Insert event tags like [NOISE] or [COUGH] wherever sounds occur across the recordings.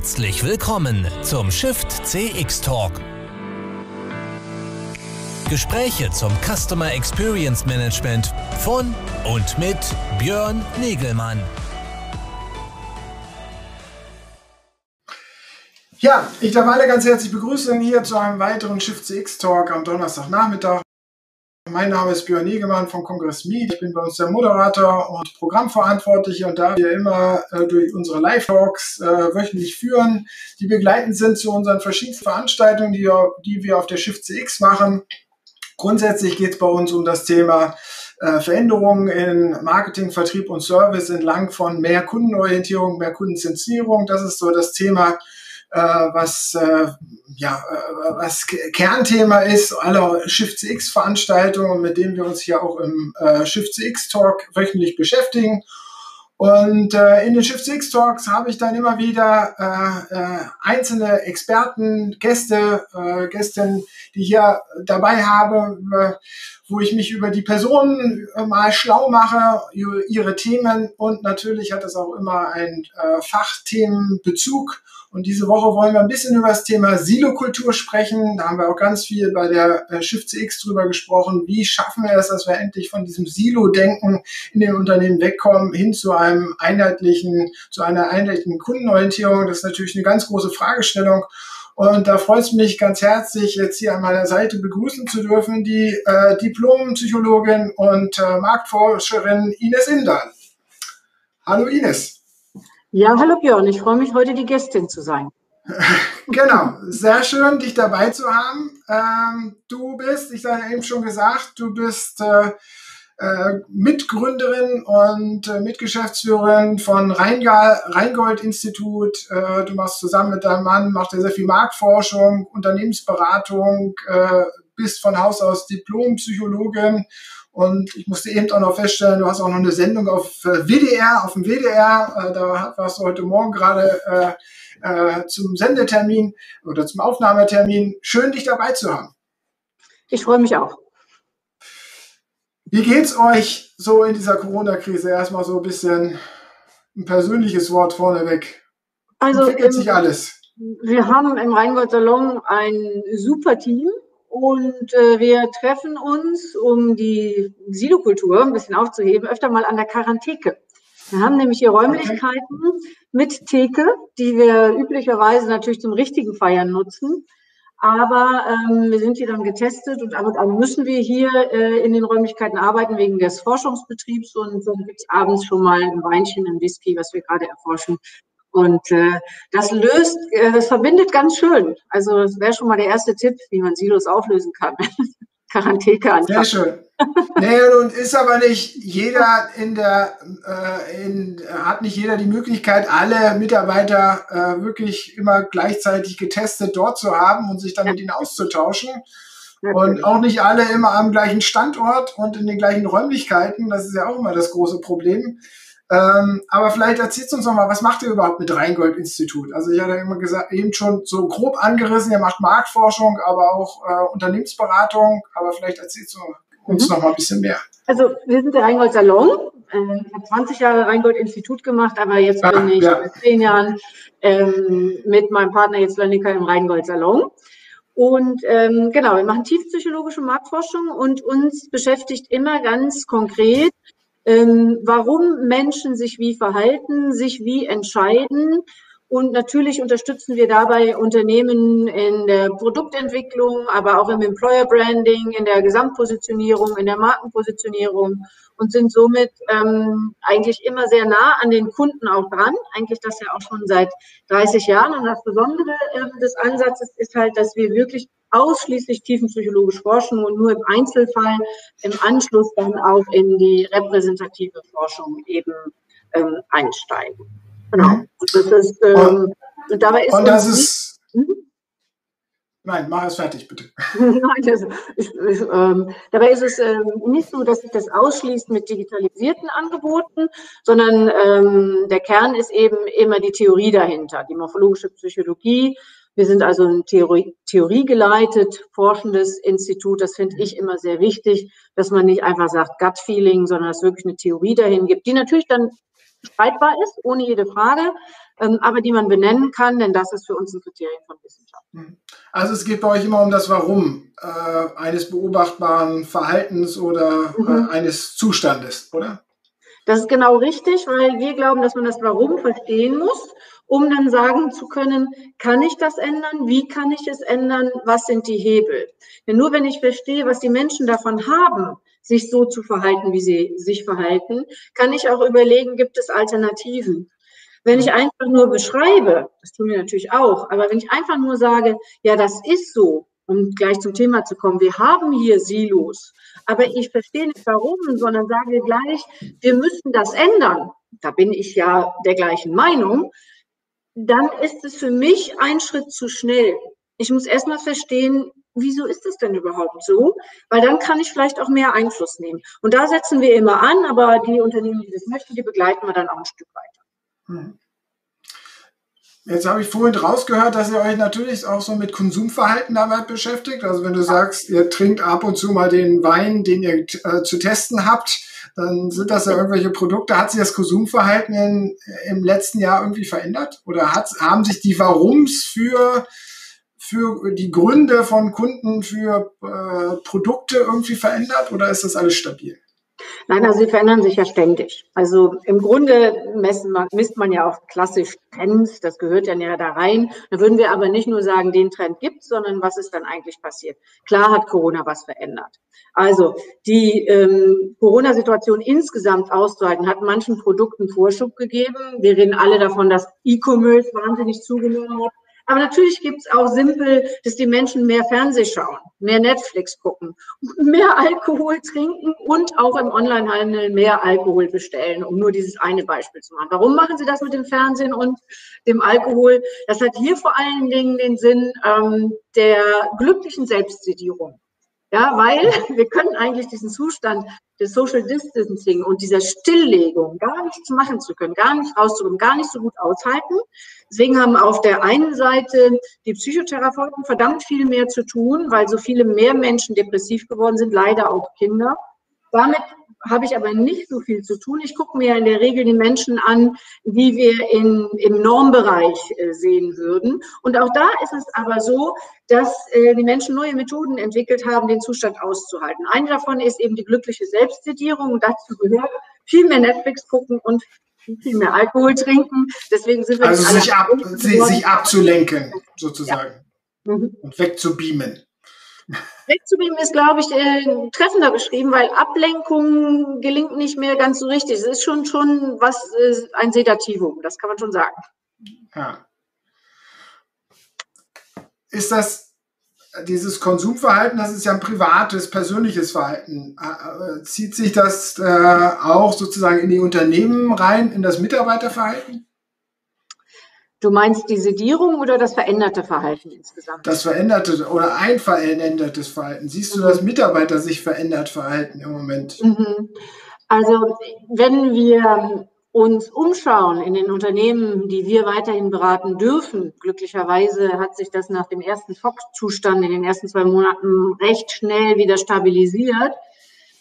Herzlich willkommen zum Shift CX Talk. Gespräche zum Customer Experience Management von und mit Björn Negelmann. Ja, ich darf alle ganz herzlich begrüßen hier zu einem weiteren Shift CX Talk am Donnerstagnachmittag. Mein Name ist Björn Negemann von Kongress Meet. Ich bin bei uns der Moderator und Programmverantwortliche und da wir immer äh, durch unsere Live-Talks äh, wöchentlich führen, die begleitend sind zu unseren verschiedensten Veranstaltungen, die, die wir auf der Shift CX machen. Grundsätzlich geht es bei uns um das Thema äh, Veränderungen in Marketing, Vertrieb und Service entlang von mehr Kundenorientierung, mehr Kundenzentrierung. Das ist so das Thema, was äh, ja äh, was Kernthema ist aller Shift CX Veranstaltungen, mit denen wir uns hier auch im äh, Shift CX Talk wöchentlich beschäftigen. Und äh, in den Shift CX Talks habe ich dann immer wieder äh, äh, einzelne Experten, Gäste, äh, Gästinnen, die hier dabei habe, äh, wo ich mich über die Personen äh, mal schlau mache, ihre Themen und natürlich hat es auch immer einen äh, Fachthemenbezug und diese Woche wollen wir ein bisschen über das Thema Silokultur sprechen. Da haben wir auch ganz viel bei der äh, Shift CX drüber gesprochen. Wie schaffen wir es, dass wir endlich von diesem Silo-Denken in den Unternehmen wegkommen, hin zu einem einheitlichen, zu einer einheitlichen Kundenorientierung? Das ist natürlich eine ganz große Fragestellung. Und da freut es mich ganz herzlich, jetzt hier an meiner Seite begrüßen zu dürfen, die äh, Diplompsychologin und äh, Marktforscherin Ines Indal. Hallo Ines. Ja, hallo Björn, ich freue mich, heute die Gästin zu sein. [LAUGHS] genau, sehr schön, dich dabei zu haben. Ähm, du bist, ich habe eben schon gesagt, du bist äh, äh, Mitgründerin und äh, Mitgeschäftsführerin von Rheingold Institut. Äh, du machst zusammen mit deinem Mann, macht er sehr viel Marktforschung, Unternehmensberatung, äh, bist von Haus aus Diplompsychologin und ich musste eben auch noch feststellen, du hast auch noch eine Sendung auf äh, WDR, auf dem WDR. Äh, da warst du heute Morgen gerade äh, äh, zum Sendetermin oder zum Aufnahmetermin. Schön, dich dabei zu haben. Ich freue mich auch. Wie geht's euch so in dieser Corona-Krise? Erstmal so ein bisschen ein persönliches Wort vorneweg. Also, Entwickelt sich alles? Wir haben im Rheingold-Salon ein super Team. Und äh, wir treffen uns, um die Silokultur ein bisschen aufzuheben, öfter mal an der Karantheke. Wir haben nämlich hier Räumlichkeiten mit Theke, die wir üblicherweise natürlich zum richtigen Feiern nutzen. Aber ähm, wir sind hier dann getestet und ab und an müssen wir hier äh, in den Räumlichkeiten arbeiten wegen des Forschungsbetriebs und dann gibt es abends schon mal ein Weinchen, ein Whisky, was wir gerade erforschen, und äh, das löst, äh, das verbindet ganz schön. Also das wäre schon mal der erste Tipp, wie man Silos auflösen kann. [LAUGHS] Quarantäne an. Sehr schön. nee, und ist aber nicht jeder in der, äh, in, hat nicht jeder die Möglichkeit, alle Mitarbeiter äh, wirklich immer gleichzeitig getestet dort zu haben und sich dann ja. mit ihnen auszutauschen. Natürlich. Und auch nicht alle immer am gleichen Standort und in den gleichen Räumlichkeiten. Das ist ja auch immer das große Problem. Ähm, aber vielleicht erzählt uns noch mal, was macht ihr überhaupt mit Rheingold-Institut? Also ich hatte immer gesagt, eben schon so grob angerissen, ihr macht Marktforschung, aber auch äh, Unternehmensberatung, aber vielleicht erzählt uns mhm. noch mal ein bisschen mehr. Also wir sind der Rheingold Salon. Ähm, ich habe 20 Jahre Rheingold-Institut gemacht, aber jetzt ah, bin ich ja. seit zehn Jahren ähm, mit meinem Partner jetzt Lenniker im Rheingold Salon. Und ähm, genau, wir machen tiefpsychologische Marktforschung und uns beschäftigt immer ganz konkret warum Menschen sich wie verhalten, sich wie entscheiden. Und natürlich unterstützen wir dabei Unternehmen in der Produktentwicklung, aber auch im Employer Branding, in der Gesamtpositionierung, in der Markenpositionierung und sind somit ähm, eigentlich immer sehr nah an den Kunden auch dran. Eigentlich das ja auch schon seit 30 Jahren. Und das Besondere äh, des Ansatzes ist halt, dass wir wirklich ausschließlich tiefenpsychologisch forschen und nur im Einzelfall im Anschluss dann auch in die repräsentative Forschung eben ähm, einsteigen. Genau. Mhm. Das ist, ähm, und, dabei ist und das ist. Mhm. Nein, mach es fertig, bitte. [LAUGHS] Nein, das, ich, ich, ähm, dabei ist es ähm, nicht so, dass sich das ausschließt mit digitalisierten Angeboten, sondern ähm, der Kern ist eben immer die Theorie dahinter, die morphologische Psychologie, wir sind also ein Theorie, theoriegeleitet forschendes Institut. Das finde ich immer sehr wichtig, dass man nicht einfach sagt Gut Feeling, sondern dass es wirklich eine Theorie dahin gibt, die natürlich dann streitbar ist, ohne jede Frage, ähm, aber die man benennen kann, denn das ist für uns ein Kriterium von Wissenschaft. Hm. Also es geht bei euch immer um das Warum äh, eines beobachtbaren Verhaltens oder äh, mhm. äh, eines Zustandes, oder? Das ist genau richtig, weil wir glauben, dass man das Warum verstehen muss, um dann sagen zu können, kann ich das ändern? Wie kann ich es ändern? Was sind die Hebel? Denn nur wenn ich verstehe, was die Menschen davon haben, sich so zu verhalten, wie sie sich verhalten, kann ich auch überlegen, gibt es Alternativen? Wenn ich einfach nur beschreibe, das tun wir natürlich auch, aber wenn ich einfach nur sage, ja, das ist so, um gleich zum Thema zu kommen, wir haben hier Silos, aber ich verstehe nicht warum, sondern sage gleich, wir müssen das ändern. Da bin ich ja der gleichen Meinung. Dann ist es für mich ein Schritt zu schnell. Ich muss erstmal verstehen, wieso ist es denn überhaupt so? Weil dann kann ich vielleicht auch mehr Einfluss nehmen. Und da setzen wir immer an, aber die Unternehmen, die das möchten, die begleiten wir dann auch ein Stück weiter. Hm. Jetzt habe ich vorhin rausgehört, dass ihr euch natürlich auch so mit Konsumverhalten dabei beschäftigt. Also wenn du sagst, ihr trinkt ab und zu mal den Wein, den ihr äh, zu testen habt, dann sind das ja irgendwelche Produkte. Hat sich das Konsumverhalten in, im letzten Jahr irgendwie verändert? Oder hat, haben sich die Warums für, für die Gründe von Kunden für äh, Produkte irgendwie verändert? Oder ist das alles stabil? Nein, also sie verändern sich ja ständig. Also im Grunde messen, misst man ja auch klassisch Trends, das gehört ja näher da rein. Da würden wir aber nicht nur sagen, den Trend gibt sondern was ist dann eigentlich passiert. Klar hat Corona was verändert. Also die ähm, Corona-Situation insgesamt auszuhalten, hat manchen Produkten Vorschub gegeben. Wir reden alle davon, dass E-Commerce wahnsinnig zugenommen hat. Aber natürlich gibt es auch simpel, dass die Menschen mehr Fernseh schauen, mehr Netflix gucken, mehr Alkohol trinken und auch im Onlinehandel mehr Alkohol bestellen, um nur dieses eine Beispiel zu machen. Warum machen sie das mit dem Fernsehen und dem Alkohol? Das hat hier vor allen Dingen den Sinn ähm, der glücklichen Selbstsedierung. Ja, weil [LAUGHS] wir können eigentlich diesen Zustand des Social Distancing und dieser Stilllegung gar nichts machen zu können, gar nicht rauszukommen, gar nicht so gut aushalten. Deswegen haben auf der einen Seite die Psychotherapeuten verdammt viel mehr zu tun, weil so viele mehr Menschen depressiv geworden sind, leider auch Kinder. Damit habe ich aber nicht so viel zu tun. Ich gucke mir in der Regel die Menschen an, die wir in, im Normbereich äh, sehen würden. Und auch da ist es aber so, dass äh, die Menschen neue Methoden entwickelt haben, den Zustand auszuhalten. Eine davon ist eben die glückliche Selbstsedierung. Und dazu gehört viel mehr Netflix gucken und viel mehr Alkohol trinken. Deswegen sind wir also sich, ab, sich abzulenken sozusagen ja. mhm. und wegzubeamen. Wegzubeamen ist, glaube ich, äh, treffender beschrieben, weil Ablenkung gelingt nicht mehr ganz so richtig. Es ist schon, schon was, äh, ein Sedativum, das kann man schon sagen. Ja. Ist das dieses Konsumverhalten, das ist ja ein privates, persönliches Verhalten. Äh, äh, zieht sich das äh, auch sozusagen in die Unternehmen rein, in das Mitarbeiterverhalten? Du meinst die Sedierung oder das veränderte Verhalten insgesamt? Das veränderte oder ein verändertes Verhalten. Siehst du, dass Mitarbeiter sich verändert verhalten im Moment? Mhm. Also wenn wir uns umschauen in den Unternehmen, die wir weiterhin beraten dürfen, glücklicherweise hat sich das nach dem ersten Schockzustand in den ersten zwei Monaten recht schnell wieder stabilisiert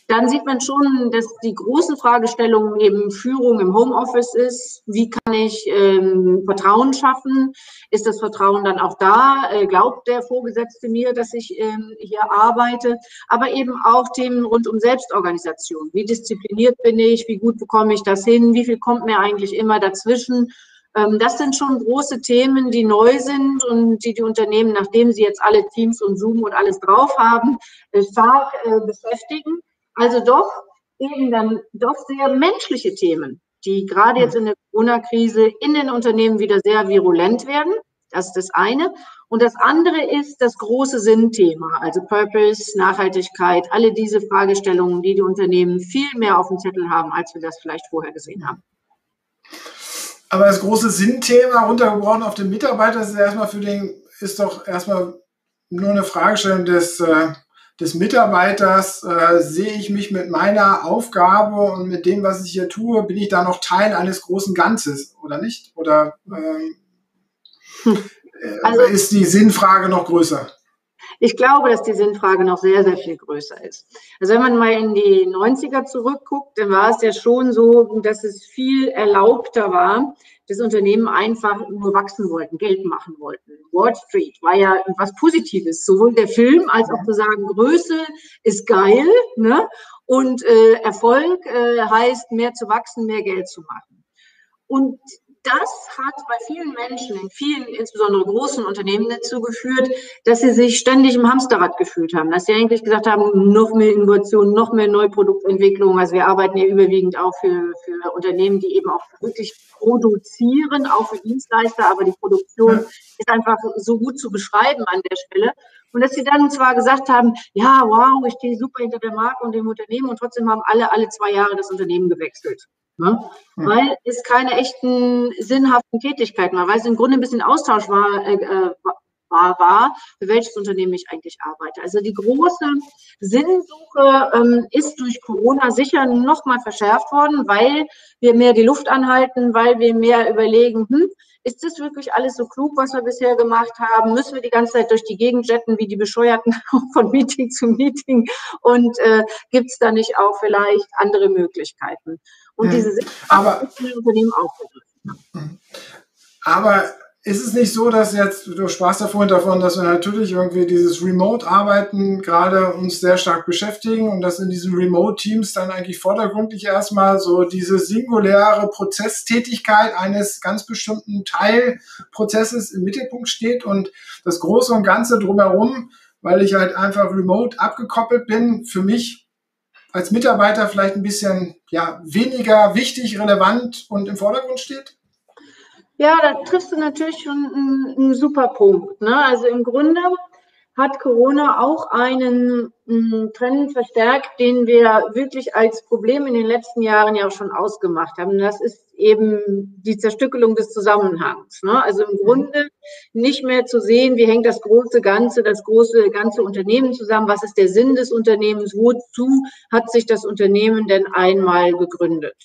dann sieht man schon, dass die große Fragestellung eben Führung im Homeoffice ist. Wie kann ich ähm, Vertrauen schaffen? Ist das Vertrauen dann auch da? Äh, glaubt der Vorgesetzte mir, dass ich ähm, hier arbeite? Aber eben auch Themen rund um Selbstorganisation. Wie diszipliniert bin ich? Wie gut bekomme ich das hin? Wie viel kommt mir eigentlich immer dazwischen? Ähm, das sind schon große Themen, die neu sind und die die Unternehmen, nachdem sie jetzt alle Teams und Zoom und alles drauf haben, äh, stark äh, beschäftigen. Also doch eben dann doch sehr menschliche Themen, die gerade jetzt in der Corona-Krise in den Unternehmen wieder sehr virulent werden. Das ist das eine. Und das andere ist das große Sinnthema, also Purpose, Nachhaltigkeit, alle diese Fragestellungen, die die Unternehmen viel mehr auf dem Zettel haben, als wir das vielleicht vorher gesehen haben. Aber das große Sinnthema runtergebrochen auf den Mitarbeiter ist erstmal für den, ist doch erstmal nur eine Fragestellung des, äh, des Mitarbeiters, äh, sehe ich mich mit meiner Aufgabe und mit dem, was ich hier tue, bin ich da noch Teil eines großen Ganzes oder nicht? Oder ähm, hm. äh, also, ist die Sinnfrage noch größer? Ich glaube, dass die Sinnfrage noch sehr, sehr viel größer ist. Also wenn man mal in die 90er zurückguckt, dann war es ja schon so, dass es viel erlaubter war, dass Unternehmen einfach nur wachsen wollten, Geld machen wollten. Wall Street war ja was Positives, sowohl der Film als auch zu sagen, Größe ist geil ne? und äh, Erfolg äh, heißt, mehr zu wachsen, mehr Geld zu machen. Und das hat bei vielen Menschen, in vielen, insbesondere großen Unternehmen dazu geführt, dass sie sich ständig im Hamsterrad gefühlt haben, dass sie eigentlich gesagt haben, noch mehr Innovation, noch mehr Neuproduktentwicklung. Also wir arbeiten ja überwiegend auch für, für Unternehmen, die eben auch wirklich produzieren, auch für Dienstleister, aber die Produktion ist einfach so gut zu beschreiben an der Stelle. Und dass sie dann zwar gesagt haben, ja, wow, ich stehe super hinter der Marke und dem Unternehmen und trotzdem haben alle alle zwei Jahre das Unternehmen gewechselt. Ne? Mhm. Weil es keine echten sinnhaften Tätigkeiten war, weil es im Grunde ein bisschen Austausch war, äh, äh, war, war, für welches Unternehmen ich eigentlich arbeite. Also die große Sinnsuche ähm, ist durch Corona sicher nochmal verschärft worden, weil wir mehr die Luft anhalten, weil wir mehr überlegen, hm, ist das wirklich alles so klug, was wir bisher gemacht haben? Müssen wir die ganze Zeit durch die Gegend jetten, wie die Bescheuerten [LAUGHS] von Meeting zu Meeting? Und äh, gibt es da nicht auch vielleicht andere Möglichkeiten? Und diese ist in Unternehmen aufgegriffen. Aber ist es nicht so, dass jetzt, du sprachst ja vorhin davon, dass wir natürlich irgendwie dieses Remote-Arbeiten gerade uns sehr stark beschäftigen und dass in diesen Remote-Teams dann eigentlich vordergründig erstmal so diese singuläre Prozesstätigkeit eines ganz bestimmten Teilprozesses im Mittelpunkt steht und das Große und Ganze drumherum, weil ich halt einfach remote abgekoppelt bin, für mich als Mitarbeiter vielleicht ein bisschen ja, weniger wichtig, relevant und im Vordergrund steht? Ja, da triffst du natürlich schon einen, einen super Punkt. Ne? Also im Grunde hat Corona auch einen, einen Trend verstärkt, den wir wirklich als Problem in den letzten Jahren ja auch schon ausgemacht haben. Das ist eben die Zerstückelung des Zusammenhangs. Ne? Also im Grunde nicht mehr zu sehen, wie hängt das große Ganze, das große ganze Unternehmen zusammen, was ist der Sinn des Unternehmens, wozu hat sich das Unternehmen denn einmal gegründet.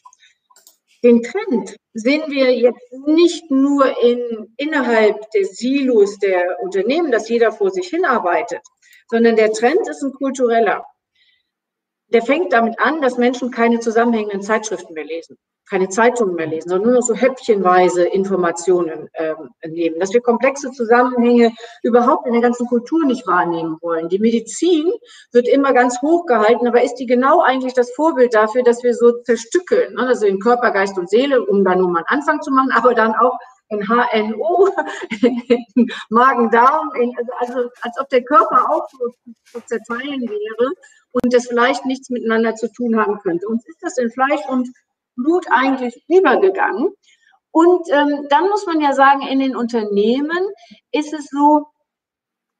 Den Trend sehen wir jetzt nicht nur in, innerhalb des Silos der Unternehmen, dass jeder vor sich hinarbeitet, sondern der Trend ist ein kultureller. Der fängt damit an, dass Menschen keine zusammenhängenden Zeitschriften mehr lesen keine Zeitungen mehr lesen, sondern nur noch so häppchenweise Informationen ähm, nehmen, dass wir komplexe Zusammenhänge überhaupt in der ganzen Kultur nicht wahrnehmen wollen. Die Medizin wird immer ganz hoch gehalten, aber ist die genau eigentlich das Vorbild dafür, dass wir so zerstückeln, ne? also in Körper, Geist und Seele, um da nur mal einen Anfang zu machen, aber dann auch in HNO, [LAUGHS] in Magen-Darm, also, also als ob der Körper auch so zu zerteilen wäre und das vielleicht nichts miteinander zu tun haben könnte. Uns ist das in Fleisch und Blut eigentlich übergegangen. Und ähm, dann muss man ja sagen, in den Unternehmen ist es so,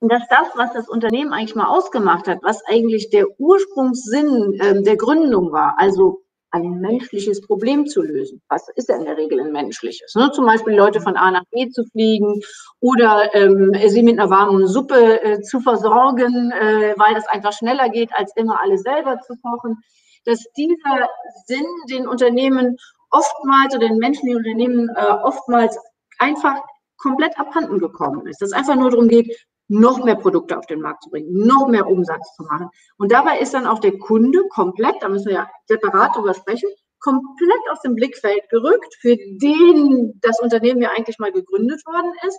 dass das, was das Unternehmen eigentlich mal ausgemacht hat, was eigentlich der Ursprungssinn ähm, der Gründung war, also ein menschliches Problem zu lösen. Was ist ja in der Regel ein menschliches? Ne? Zum Beispiel Leute von A nach B zu fliegen oder ähm, sie mit einer warmen Suppe äh, zu versorgen, äh, weil das einfach schneller geht, als immer alles selber zu kochen dass dieser Sinn den Unternehmen oftmals oder den Menschen, die Unternehmen äh, oftmals einfach komplett abhanden gekommen ist. Dass es einfach nur darum geht, noch mehr Produkte auf den Markt zu bringen, noch mehr Umsatz zu machen. Und dabei ist dann auch der Kunde komplett, da müssen wir ja separat drüber sprechen, komplett aus dem Blickfeld gerückt, für den das Unternehmen ja eigentlich mal gegründet worden ist.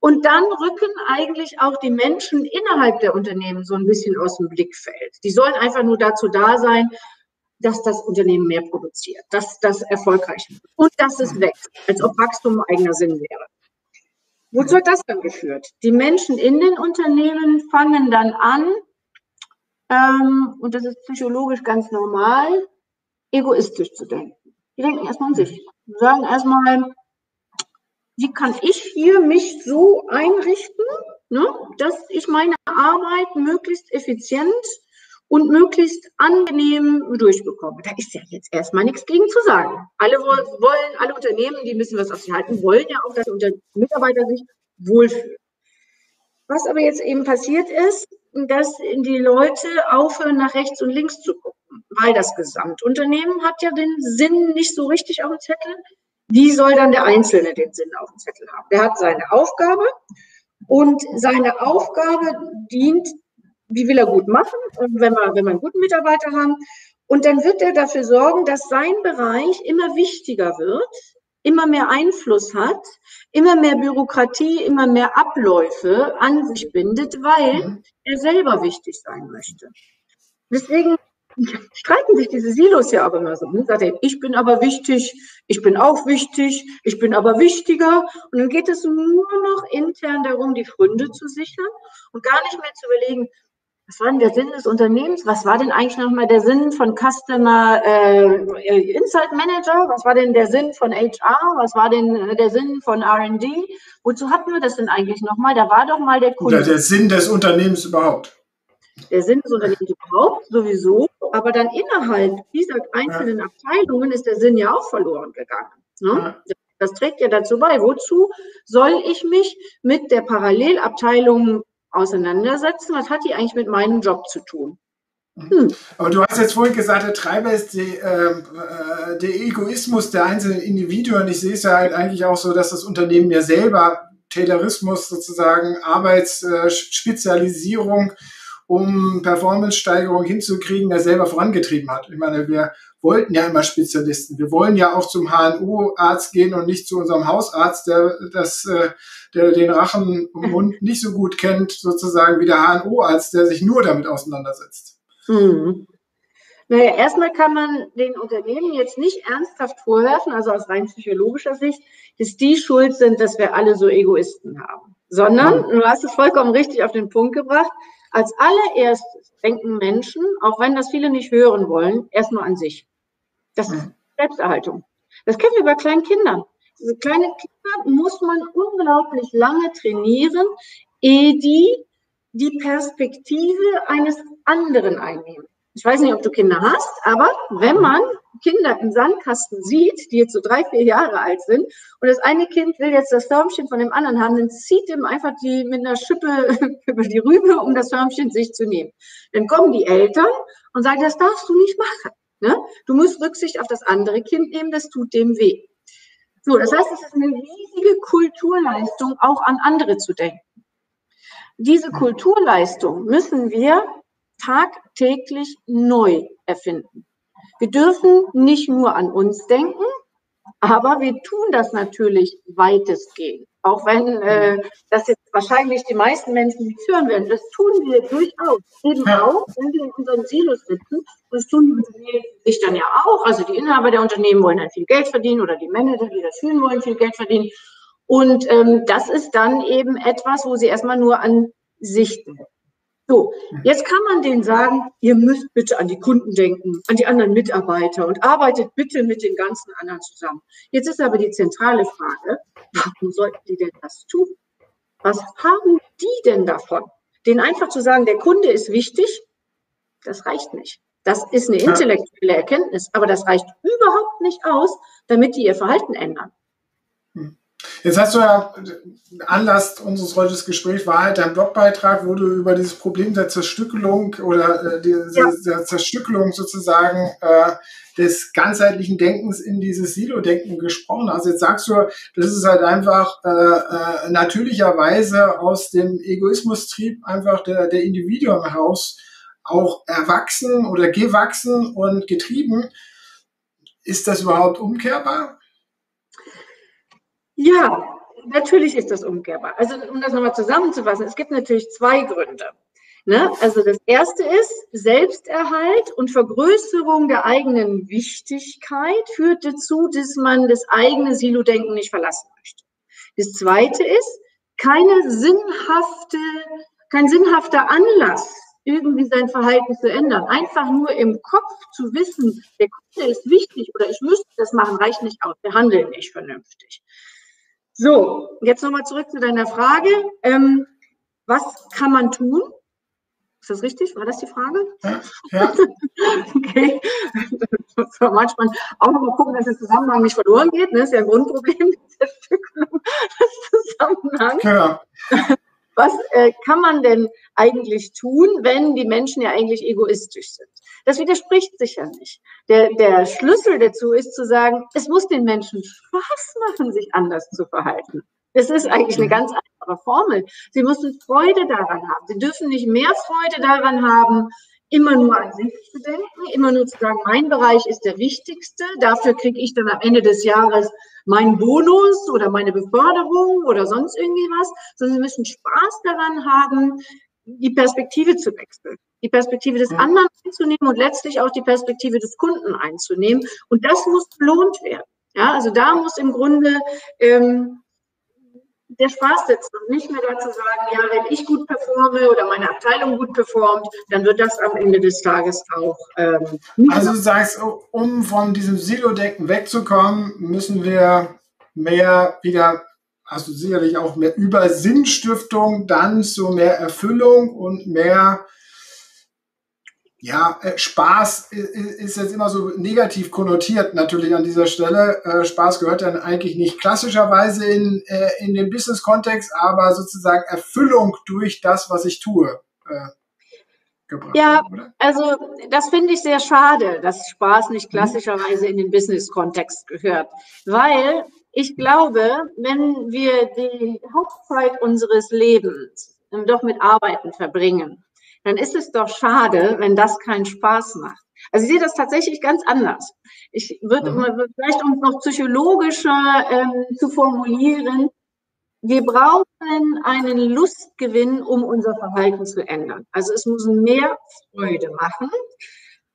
Und dann rücken eigentlich auch die Menschen innerhalb der Unternehmen so ein bisschen aus dem Blickfeld. Die sollen einfach nur dazu da sein, dass das Unternehmen mehr produziert, dass das erfolgreich wird und dass es wächst, als ob Wachstum eigener Sinn wäre. Wozu hat das dann geführt? Die Menschen in den Unternehmen fangen dann an, ähm, und das ist psychologisch ganz normal, egoistisch zu denken. Die denken erstmal an sich. Die sagen erstmal, wie kann ich hier mich so einrichten, ne, dass ich meine Arbeit möglichst effizient und möglichst angenehm durchbekommen. Da ist ja jetzt erstmal nichts gegen zu sagen. Alle wollen, alle Unternehmen, die müssen was auf sich halten, wollen ja auch, dass die Mitarbeiter sich wohlfühlen. Was aber jetzt eben passiert ist, dass die Leute aufhören, nach rechts und links zu gucken, weil das Gesamtunternehmen hat ja den Sinn nicht so richtig auf dem Zettel. Wie soll dann der Einzelne den Sinn auf dem Zettel haben? Der hat seine Aufgabe Und seine Aufgabe dient, die will er gut machen, wenn wir, wenn wir einen guten Mitarbeiter haben. Und dann wird er dafür sorgen, dass sein Bereich immer wichtiger wird, immer mehr Einfluss hat, immer mehr Bürokratie, immer mehr Abläufe an sich bindet, weil mhm. er selber wichtig sein möchte. Deswegen [LAUGHS] streiten sich diese Silos ja aber immer so. Ne? Sagt er, ich bin aber wichtig, ich bin auch wichtig, ich bin aber wichtiger. Und dann geht es nur noch intern darum, die Gründe zu sichern und gar nicht mehr zu überlegen, was war denn der Sinn des Unternehmens? Was war denn eigentlich nochmal der Sinn von Customer äh, Insight Manager? Was war denn der Sinn von HR? Was war denn der Sinn von R&D? Wozu hatten wir das denn eigentlich nochmal? Da war doch mal der Kunde. Oder der Sinn des Unternehmens überhaupt. Der Sinn des Unternehmens überhaupt sowieso, aber dann innerhalb dieser einzelnen ja. Abteilungen ist der Sinn ja auch verloren gegangen. Ne? Ja. Das trägt ja dazu bei. Wozu soll ich mich mit der Parallelabteilung auseinandersetzen. Was hat die eigentlich mit meinem Job zu tun? Hm. Aber du hast jetzt vorhin gesagt, der Treiber ist die, ähm, äh, der Egoismus der einzelnen Individuen. Ich sehe es ja halt eigentlich auch so, dass das Unternehmen ja selber Taylorismus sozusagen, Arbeitsspezialisierung, äh, um Performance-Steigerung hinzukriegen, ja selber vorangetrieben hat. Ich meine, wir wollten ja immer Spezialisten. Wir wollen ja auch zum HNO-Arzt gehen und nicht zu unserem Hausarzt, der das, äh, der den Rachen im Mund nicht so gut kennt, sozusagen wie der HNO-Arzt, der sich nur damit auseinandersetzt. Hm. Naja, erstmal kann man den Unternehmen jetzt nicht ernsthaft vorwerfen, also aus rein psychologischer Sicht, dass die schuld sind, dass wir alle so Egoisten haben. Sondern, hm. du hast es vollkommen richtig auf den Punkt gebracht, als allererstes denken Menschen, auch wenn das viele nicht hören wollen, erstmal an sich. Das ist Selbsterhaltung. Das kennen wir bei kleinen Kindern. Diese kleinen Kinder muss man unglaublich lange trainieren, ehe die die Perspektive eines anderen einnehmen. Ich weiß nicht, ob du Kinder hast, aber wenn man Kinder im Sandkasten sieht, die jetzt so drei, vier Jahre alt sind, und das eine Kind will jetzt das Förmchen von dem anderen haben, dann zieht ihm einfach die mit einer Schippe [LAUGHS] über die Rübe, um das Förmchen sich zu nehmen. Dann kommen die Eltern und sagen, das darfst du nicht machen. Ne? Du musst Rücksicht auf das andere Kind nehmen, das tut dem weh. So, das heißt, es ist eine riesige Kulturleistung, auch an andere zu denken. Diese Kulturleistung müssen wir tagtäglich neu erfinden. Wir dürfen nicht nur an uns denken, aber wir tun das natürlich weitestgehend. Auch wenn äh, das jetzt wahrscheinlich die meisten Menschen nicht hören werden. Das tun wir durchaus. Eben auch, wenn wir in unseren Silos sitzen. Das tun die Unternehmen sich dann ja auch. Also die Inhaber der Unternehmen wollen dann viel Geld verdienen oder die Manager, die das führen wollen, viel Geld verdienen. Und ähm, das ist dann eben etwas, wo sie erstmal nur an sich denken. So, jetzt kann man denen sagen, ihr müsst bitte an die Kunden denken, an die anderen Mitarbeiter und arbeitet bitte mit den ganzen anderen zusammen. Jetzt ist aber die zentrale Frage, warum sollten die denn das tun? Was haben die denn davon? Den einfach zu sagen, der Kunde ist wichtig, das reicht nicht. Das ist eine intellektuelle Erkenntnis, aber das reicht überhaupt nicht aus, damit die ihr Verhalten ändern. Jetzt hast du ja, Anlass unseres heutigen Gesprächs war halt dein Blogbeitrag, wo du über dieses Problem der Zerstückelung oder äh, diese, ja. der Zerstückelung sozusagen äh, des ganzheitlichen Denkens in dieses Silo-Denken gesprochen hast. Jetzt sagst du, das ist halt einfach äh, äh, natürlicherweise aus dem Egoismustrieb einfach der, der Individuum heraus auch erwachsen oder gewachsen und getrieben. Ist das überhaupt umkehrbar? Ja, natürlich ist das umkehrbar. Also um das nochmal zusammenzufassen, es gibt natürlich zwei Gründe. Ne? Also das erste ist, Selbsterhalt und Vergrößerung der eigenen Wichtigkeit führt dazu, dass man das eigene Silo-Denken nicht verlassen möchte. Das zweite ist, keine sinnhafte, kein sinnhafter Anlass, irgendwie sein Verhalten zu ändern. Einfach nur im Kopf zu wissen, der Kunde ist wichtig oder ich müsste das machen, reicht nicht aus. Wir handeln nicht vernünftig. So, jetzt nochmal zurück zu deiner Frage. Ähm, was kann man tun? Ist das richtig? War das die Frage? Ja. [LAUGHS] okay. So, manchmal auch nochmal gucken, dass der Zusammenhang nicht verloren geht. Ne? Das ist ja ein Grundproblem [LAUGHS] der Stückelung des Zusammenhangs. Ja. Was äh, kann man denn eigentlich tun, wenn die Menschen ja eigentlich egoistisch sind? Das widerspricht sich ja nicht. Der, der Schlüssel dazu ist zu sagen, es muss den Menschen Spaß machen, sich anders zu verhalten. Das ist eigentlich eine ganz einfache Formel. Sie müssen Freude daran haben. Sie dürfen nicht mehr Freude daran haben, immer nur an sich zu denken, immer nur zu sagen, mein Bereich ist der wichtigste, dafür kriege ich dann am Ende des Jahres meinen Bonus oder meine Beförderung oder sonst irgendwie was, sondern sie müssen Spaß daran haben, die Perspektive zu wechseln, die Perspektive des anderen einzunehmen und letztlich auch die Perspektive des Kunden einzunehmen. Und das muss belohnt werden. Ja, also da muss im Grunde ähm, der Spaß sitzt und nicht mehr dazu sagen, ja, wenn ich gut performe oder meine Abteilung gut performt, dann wird das am Ende des Tages auch. Ähm, also du sagst, um von diesem Silo-Denken wegzukommen, müssen wir mehr wieder, hast du sicherlich auch mehr über Sinnstiftung, dann zu mehr Erfüllung und mehr ja, äh, Spaß ist jetzt immer so negativ konnotiert natürlich an dieser Stelle. Äh, Spaß gehört dann eigentlich nicht klassischerweise in, äh, in den Business-Kontext, aber sozusagen Erfüllung durch das, was ich tue. Gebracht ja, haben, also das finde ich sehr schade, dass Spaß nicht klassischerweise in den Business-Kontext gehört, weil ich glaube, wenn wir die Hauptzeit unseres Lebens doch mit Arbeiten verbringen, dann ist es doch schade, wenn das keinen Spaß macht. Also ich sehe das tatsächlich ganz anders. Ich würde mhm. vielleicht um noch psychologischer ähm, zu formulieren, wir brauchen einen Lustgewinn, um unser Verhalten zu ändern. Also es muss mehr Freude machen,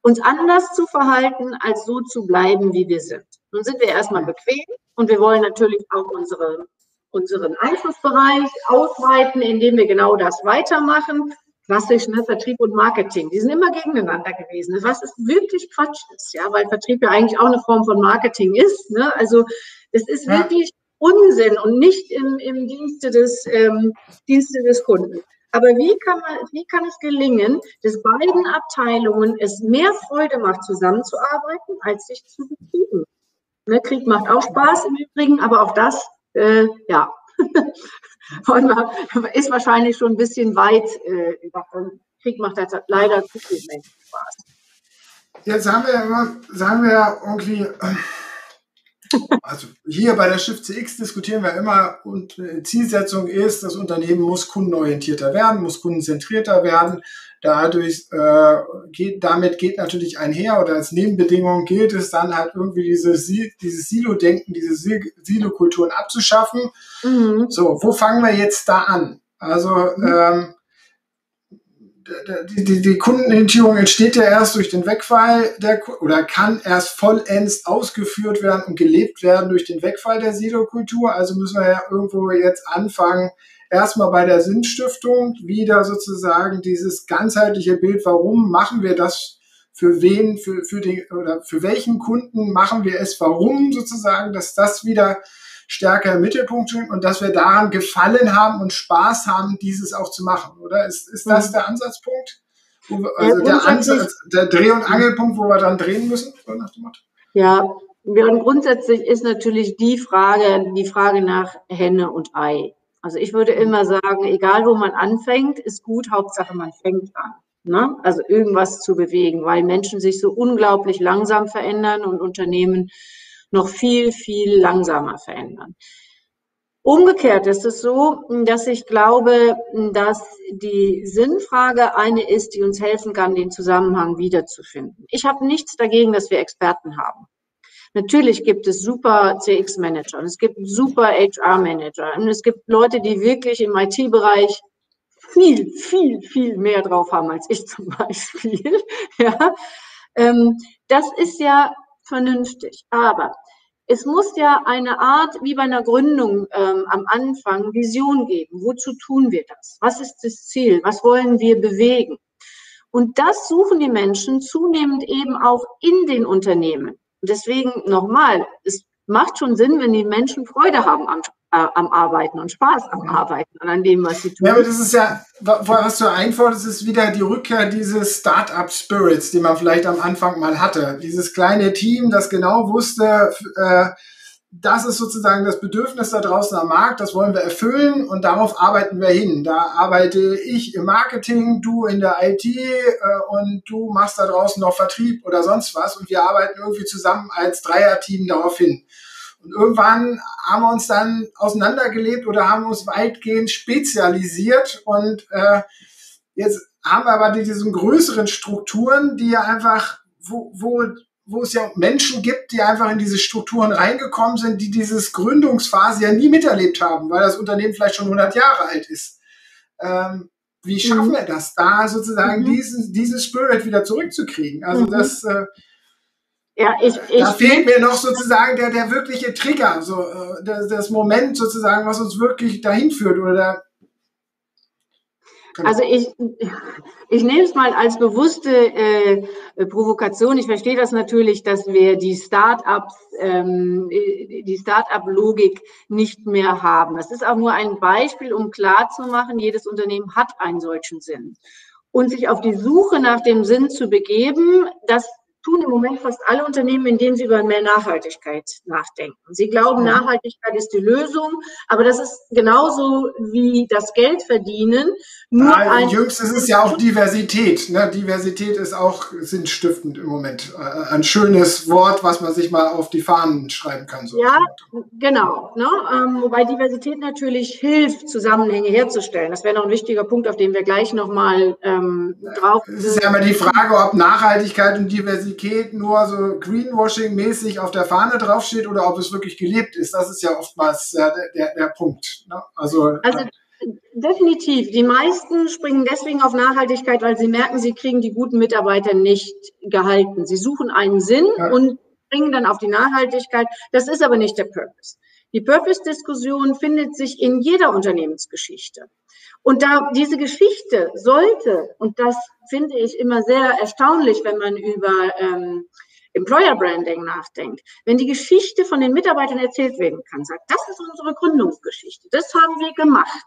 uns anders zu verhalten, als so zu bleiben, wie wir sind. Nun sind wir erstmal bequem und wir wollen natürlich auch unsere, unseren Einflussbereich ausweiten, indem wir genau das weitermachen klassisch, ne, Vertrieb und Marketing, die sind immer gegeneinander gewesen, was ist wirklich Quatsch ist, ja, weil Vertrieb ja eigentlich auch eine Form von Marketing ist, ne, also es ist ja. wirklich Unsinn und nicht im, im Dienste, des, ähm, Dienste des Kunden. Aber wie kann, man, wie kann es gelingen, dass beiden Abteilungen es mehr Freude macht, zusammenzuarbeiten, als sich zu bekriegen? Ne, Krieg macht auch Spaß im Übrigen, aber auch das, äh, ja, [LAUGHS] ist wahrscheinlich schon ein bisschen weit. Äh, Krieg macht halt leider zu viel Menschen Spaß. Jetzt haben wir immer, sagen wir irgendwie, also hier bei der Shift CX diskutieren wir immer und äh, Zielsetzung ist, das Unternehmen muss kundenorientierter werden, muss kundenzentrierter werden. Dadurch äh, geht, damit geht natürlich einher oder als Nebenbedingung gilt es dann halt irgendwie dieses, dieses Silo-Denken, diese Silo-Kulturen abzuschaffen. Mhm. So, wo fangen wir jetzt da an? Also mhm. ähm, die, die, die Kundenorientierung entsteht ja erst durch den Wegfall der oder kann erst vollends ausgeführt werden und gelebt werden durch den Wegfall der Silo-Kultur. Also müssen wir ja irgendwo jetzt anfangen, erstmal bei der Sinnstiftung wieder sozusagen dieses ganzheitliche Bild, warum machen wir das, für wen, für, für den oder für welchen Kunden machen wir es, warum sozusagen, dass das wieder stärker im Mittelpunkt steht und dass wir daran gefallen haben und Spaß haben, dieses auch zu machen, oder? Ist, ist das mhm. der Ansatzpunkt? Wir, also ja, der, Ansatz, der Dreh- und Angelpunkt, wo wir dann drehen müssen, so nach dem Motto? Ja, und grundsätzlich ist natürlich die Frage, die Frage nach Henne und Ei. Also ich würde immer sagen, egal wo man anfängt, ist gut, Hauptsache man fängt an. Ne? Also irgendwas zu bewegen, weil Menschen sich so unglaublich langsam verändern und Unternehmen noch viel, viel langsamer verändern. Umgekehrt ist es so, dass ich glaube, dass die Sinnfrage eine ist, die uns helfen kann, den Zusammenhang wiederzufinden. Ich habe nichts dagegen, dass wir Experten haben. Natürlich gibt es super CX-Manager und es gibt super HR-Manager und es gibt Leute, die wirklich im IT-Bereich viel, viel, viel mehr drauf haben als ich [LAUGHS] zum Beispiel. Ja, ähm, das ist ja vernünftig. Aber es muss ja eine Art, wie bei einer Gründung ähm, am Anfang, Vision geben. Wozu tun wir das? Was ist das Ziel? Was wollen wir bewegen? Und das suchen die Menschen zunehmend eben auch in den Unternehmen. Deswegen nochmal, es macht schon Sinn, wenn die Menschen Freude haben am am Arbeiten und Spaß am Arbeiten und an dem, was sie tun. Ja, aber das ist ja, was du einforderst, ist wieder die Rückkehr dieses Start-up-Spirits, die man vielleicht am Anfang mal hatte. Dieses kleine Team, das genau wusste, äh, das ist sozusagen das Bedürfnis da draußen am Markt, das wollen wir erfüllen und darauf arbeiten wir hin. Da arbeite ich im Marketing, du in der IT äh, und du machst da draußen noch Vertrieb oder sonst was und wir arbeiten irgendwie zusammen als Dreierteam darauf hin. Und irgendwann haben wir uns dann auseinandergelebt oder haben uns weitgehend spezialisiert und äh, jetzt haben wir aber diese größeren Strukturen, die ja einfach, wo, wo, wo es ja Menschen gibt, die einfach in diese Strukturen reingekommen sind, die dieses Gründungsphase ja nie miterlebt haben, weil das Unternehmen vielleicht schon 100 Jahre alt ist. Ähm, wie schaffen mhm. wir das, da sozusagen mhm. diesen, diesen Spirit wieder zurückzukriegen? Also mhm. das, äh, ja, ich, ich, da fehlt mir noch sozusagen der, der wirkliche Trigger, so äh, das, das Moment sozusagen, was uns wirklich dahin führt oder also ich, ich nehme es mal als bewusste äh, Provokation. Ich verstehe das natürlich, dass wir die Start-ups, ähm, die Start-up-Logik nicht mehr haben. Das ist auch nur ein Beispiel, um klarzumachen, jedes Unternehmen hat einen solchen Sinn. Und sich auf die Suche nach dem Sinn zu begeben, das tun im Moment fast alle Unternehmen, indem sie über mehr Nachhaltigkeit nachdenken. Sie glauben. Nachhaltigkeit ist die Lösung, aber das ist genauso wie das Geld verdienen. Nur Nein, ein jüngst ist es ja auch Diversität. Ne? Diversität ist auch sinnstiftend im Moment. Äh, ein schönes Wort, was man sich mal auf die Fahnen schreiben kann. So ja, genau. Ne? Ähm, wobei Diversität natürlich hilft, Zusammenhänge herzustellen. Das wäre noch ein wichtiger Punkt, auf den wir gleich nochmal ähm, drauf. Es ist ja immer die Frage, ob Nachhaltigkeit und Diversität Diversität nur so Greenwashing-mäßig auf der Fahne draufsteht oder ob es wirklich gelebt ist. Das ist ja oftmals äh, der, der, der Punkt. Ne? Also, also definitiv. Die meisten springen deswegen auf Nachhaltigkeit, weil sie merken, sie kriegen die guten Mitarbeiter nicht gehalten. Sie suchen einen Sinn ja. und springen dann auf die Nachhaltigkeit. Das ist aber nicht der Purpose. Die Purpose-Diskussion findet sich in jeder Unternehmensgeschichte. Und da diese Geschichte sollte, und das finde ich immer sehr erstaunlich, wenn man über ähm, Employer Branding nachdenkt, wenn die Geschichte von den Mitarbeitern erzählt werden kann, sagt, das ist unsere Gründungsgeschichte, das haben wir gemacht.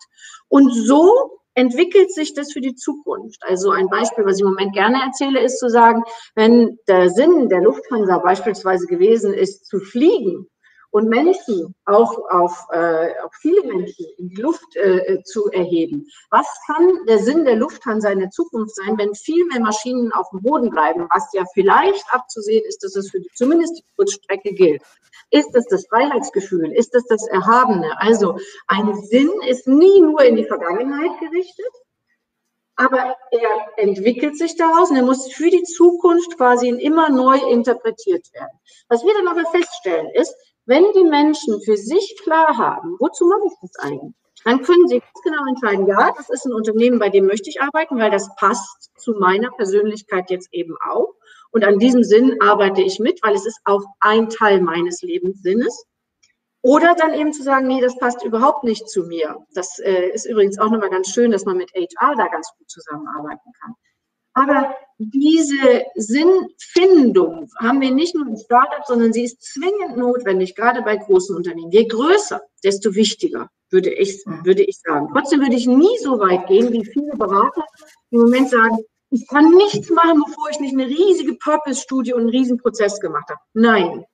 Und so entwickelt sich das für die Zukunft. Also ein Beispiel, was ich im Moment gerne erzähle, ist zu sagen, wenn der Sinn der Lufthansa beispielsweise gewesen ist, zu fliegen, und Menschen, auch auf äh, auch viele Menschen in die Luft äh, zu erheben. Was kann der Sinn der Lufthansa in der Zukunft sein, wenn viel mehr Maschinen auf dem Boden bleiben, was ja vielleicht abzusehen ist, dass es für die, zumindest die Kurzstrecke gilt? Ist es das Freiheitsgefühl? Ist es das Erhabene? Also ein Sinn ist nie nur in die Vergangenheit gerichtet, aber er entwickelt sich daraus und er muss für die Zukunft quasi immer neu interpretiert werden. Was wir dann aber feststellen ist, wenn die Menschen für sich klar haben, wozu mache ich das eigentlich? Dann können sie ganz genau entscheiden, ja, das ist ein Unternehmen, bei dem möchte ich arbeiten, weil das passt zu meiner Persönlichkeit jetzt eben auch. Und an diesem Sinn arbeite ich mit, weil es ist auch ein Teil meines Lebenssinnes. Oder dann eben zu sagen, nee, das passt überhaupt nicht zu mir. Das äh, ist übrigens auch nochmal ganz schön, dass man mit HR da ganz gut zusammenarbeiten kann. Aber diese Sinnfindung haben wir nicht nur im Startup, sondern sie ist zwingend notwendig, gerade bei großen Unternehmen. Je größer, desto wichtiger, würde ich, würde ich sagen. Trotzdem würde ich nie so weit gehen, wie viele Berater im Moment sagen, ich kann nichts machen, bevor ich nicht eine riesige Purpose-Studie und einen riesen Prozess gemacht habe. Nein.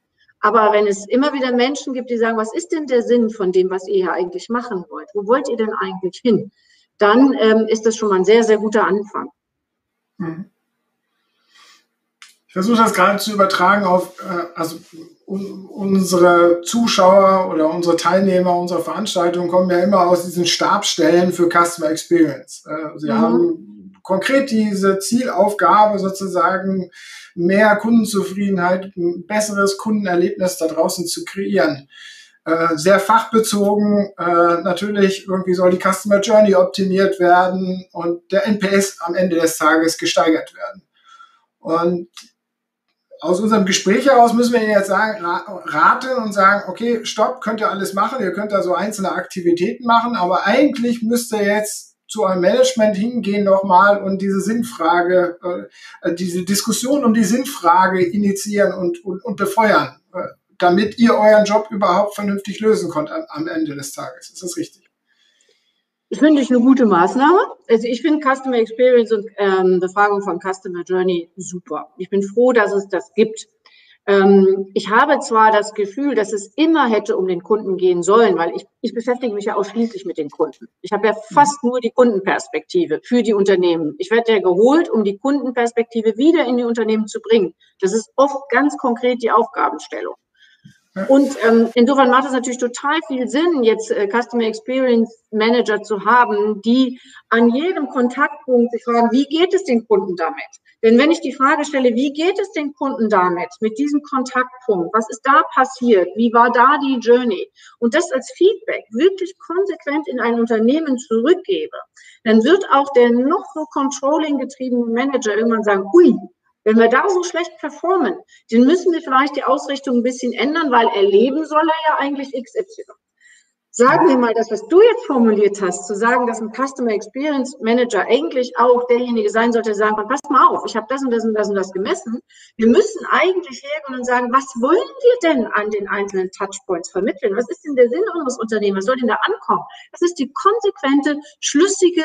Aber wenn es immer wieder Menschen gibt, die sagen, was ist denn der Sinn von dem, was ihr hier eigentlich machen wollt? Wo wollt ihr denn eigentlich hin? Dann ähm, ist das schon mal ein sehr, sehr guter Anfang. Mhm. Ich versuche das gerade zu übertragen auf äh, also unsere Zuschauer oder unsere Teilnehmer unserer Veranstaltung kommen ja immer aus diesen Stabstellen für Customer Experience. Äh, sie mhm. haben konkret diese Zielaufgabe sozusagen mehr Kundenzufriedenheit, ein besseres Kundenerlebnis da draußen zu kreieren. Äh, sehr fachbezogen. Äh, natürlich irgendwie soll die Customer Journey optimiert werden und der NPS am Ende des Tages gesteigert werden. Und aus unserem Gespräch heraus müssen wir Ihnen jetzt sagen, raten und sagen, okay, stopp, könnt ihr alles machen, ihr könnt da so einzelne Aktivitäten machen, aber eigentlich müsst ihr jetzt zu eurem Management hingehen nochmal und diese Sinnfrage, äh, diese Diskussion um die Sinnfrage initiieren und, und, und befeuern damit ihr euren Job überhaupt vernünftig lösen könnt am, Ende des Tages. Ist das richtig? Das finde ich eine gute Maßnahme. Also ich finde Customer Experience und ähm, Befragung von Customer Journey super. Ich bin froh, dass es das gibt. Ähm, ich habe zwar das Gefühl, dass es immer hätte um den Kunden gehen sollen, weil ich, ich beschäftige mich ja ausschließlich mit den Kunden. Ich habe ja fast nur die Kundenperspektive für die Unternehmen. Ich werde ja geholt, um die Kundenperspektive wieder in die Unternehmen zu bringen. Das ist oft ganz konkret die Aufgabenstellung. Und ähm, insofern macht es natürlich total viel Sinn, jetzt äh, Customer Experience Manager zu haben, die an jedem Kontaktpunkt sich fragen, wie geht es den Kunden damit? Denn wenn ich die Frage stelle, wie geht es den Kunden damit, mit diesem Kontaktpunkt, was ist da passiert, wie war da die Journey? Und das als Feedback wirklich konsequent in ein Unternehmen zurückgebe, dann wird auch der noch so controlling getriebene Manager irgendwann sagen, ui, wenn wir da so schlecht performen, dann müssen wir vielleicht die Ausrichtung ein bisschen ändern, weil erleben soll er ja eigentlich XY. Sagen wir mal, das, was du jetzt formuliert hast, zu sagen, dass ein Customer Experience Manager eigentlich auch derjenige sein sollte, der sagen kann, pass mal auf, ich habe das und das und das und das gemessen. Wir müssen eigentlich hergehen und sagen, was wollen wir denn an den einzelnen Touchpoints vermitteln? Was ist denn der Sinn unseres Unternehmens? Was soll denn da ankommen? Das ist die konsequente, schlüssige,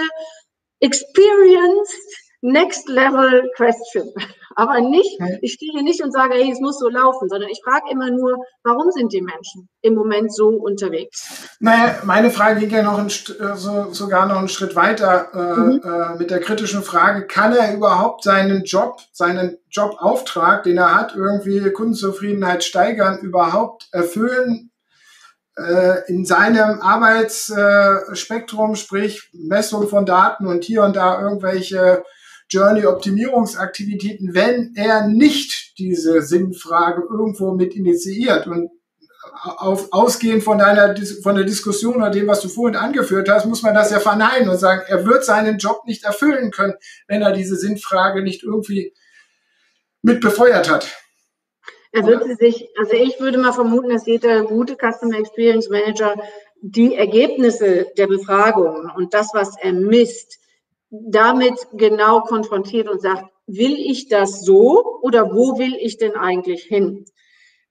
experienced Next Level Question. [LAUGHS] Aber nicht, ich stehe hier nicht und sage, hey, es muss so laufen, sondern ich frage immer nur, warum sind die Menschen im Moment so unterwegs? Naja, meine Frage ging ja noch ein, äh, so, sogar noch einen Schritt weiter äh, mhm. äh, mit der kritischen Frage, kann er überhaupt seinen Job, seinen Jobauftrag, den er hat, irgendwie Kundenzufriedenheit steigern, überhaupt erfüllen, äh, in seinem Arbeitsspektrum, sprich Messung von Daten und hier und da irgendwelche Journey-Optimierungsaktivitäten, wenn er nicht diese Sinnfrage irgendwo mit initiiert und auf, ausgehend von deiner, von der Diskussion oder dem, was du vorhin angeführt hast, muss man das ja verneinen und sagen, er wird seinen Job nicht erfüllen können, wenn er diese Sinnfrage nicht irgendwie mit befeuert hat. Er würde sich, also ich würde mal vermuten, dass jeder gute Customer Experience Manager die Ergebnisse der Befragung und das, was er misst, damit genau konfrontiert und sagt, will ich das so oder wo will ich denn eigentlich hin?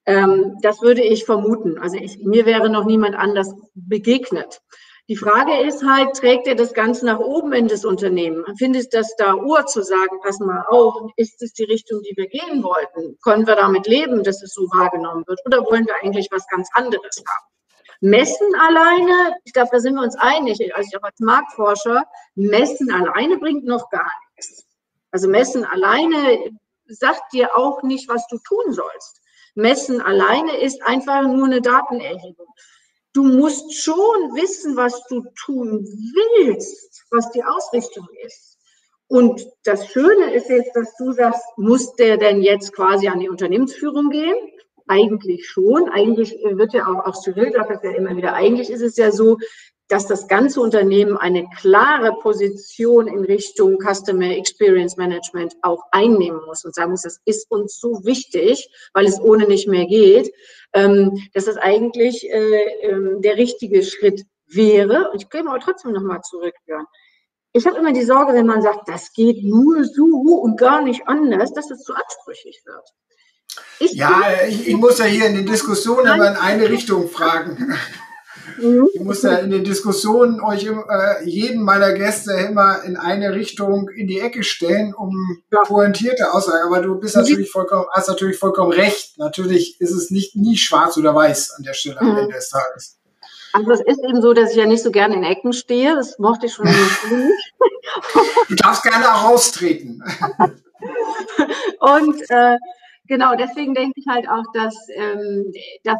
Ähm, das würde ich vermuten. Also ich, mir wäre noch niemand anders begegnet. Die Frage ist halt, trägt er das Ganze nach oben in das Unternehmen? Findet das da Uhr zu sagen, pass mal auf, ist es die Richtung, die wir gehen wollten? Können wir damit leben, dass es so wahrgenommen wird? Oder wollen wir eigentlich was ganz anderes haben? Messen alleine, ich glaube, da sind wir uns einig, also ich auch als Marktforscher, Messen alleine bringt noch gar nichts. Also Messen alleine sagt dir auch nicht, was du tun sollst. Messen alleine ist einfach nur eine Datenerhebung. Du musst schon wissen, was du tun willst, was die Ausrichtung ist. Und das Schöne ist jetzt, dass du sagst, muss der denn jetzt quasi an die Unternehmensführung gehen? Eigentlich schon. Eigentlich wird ja auch, auch Cyril sagt das ja immer wieder, eigentlich ist es ja so, dass das ganze Unternehmen eine klare Position in Richtung Customer Experience Management auch einnehmen muss und sagen muss, das ist uns so wichtig, weil es ohne nicht mehr geht, ähm, dass das eigentlich äh, ähm, der richtige Schritt wäre. Und ich gehe aber trotzdem nochmal zurück, Björn. Ich habe immer die Sorge, wenn man sagt, das geht nur so und gar nicht anders, dass es zu ansprüchlich wird. Ich ja, ich, ich, muss ja hier in den Diskussionen immer in eine Richtung fragen. Mhm. Ich muss ja in den Diskussionen euch äh, jeden meiner Gäste immer in eine Richtung in die Ecke stellen, um ja. pointierte Aussagen. Aber du bist natürlich vollkommen, hast natürlich vollkommen recht. Natürlich ist es nicht nie schwarz oder weiß an der Stelle am mhm. Ende des Tages. Also es ist eben so, dass ich ja nicht so gerne in Ecken stehe. Das mochte ich schon [LAUGHS] nicht. du darfst gerne auch raustreten. [LAUGHS] Und äh, genau, deswegen denke ich halt auch, dass, ähm, dass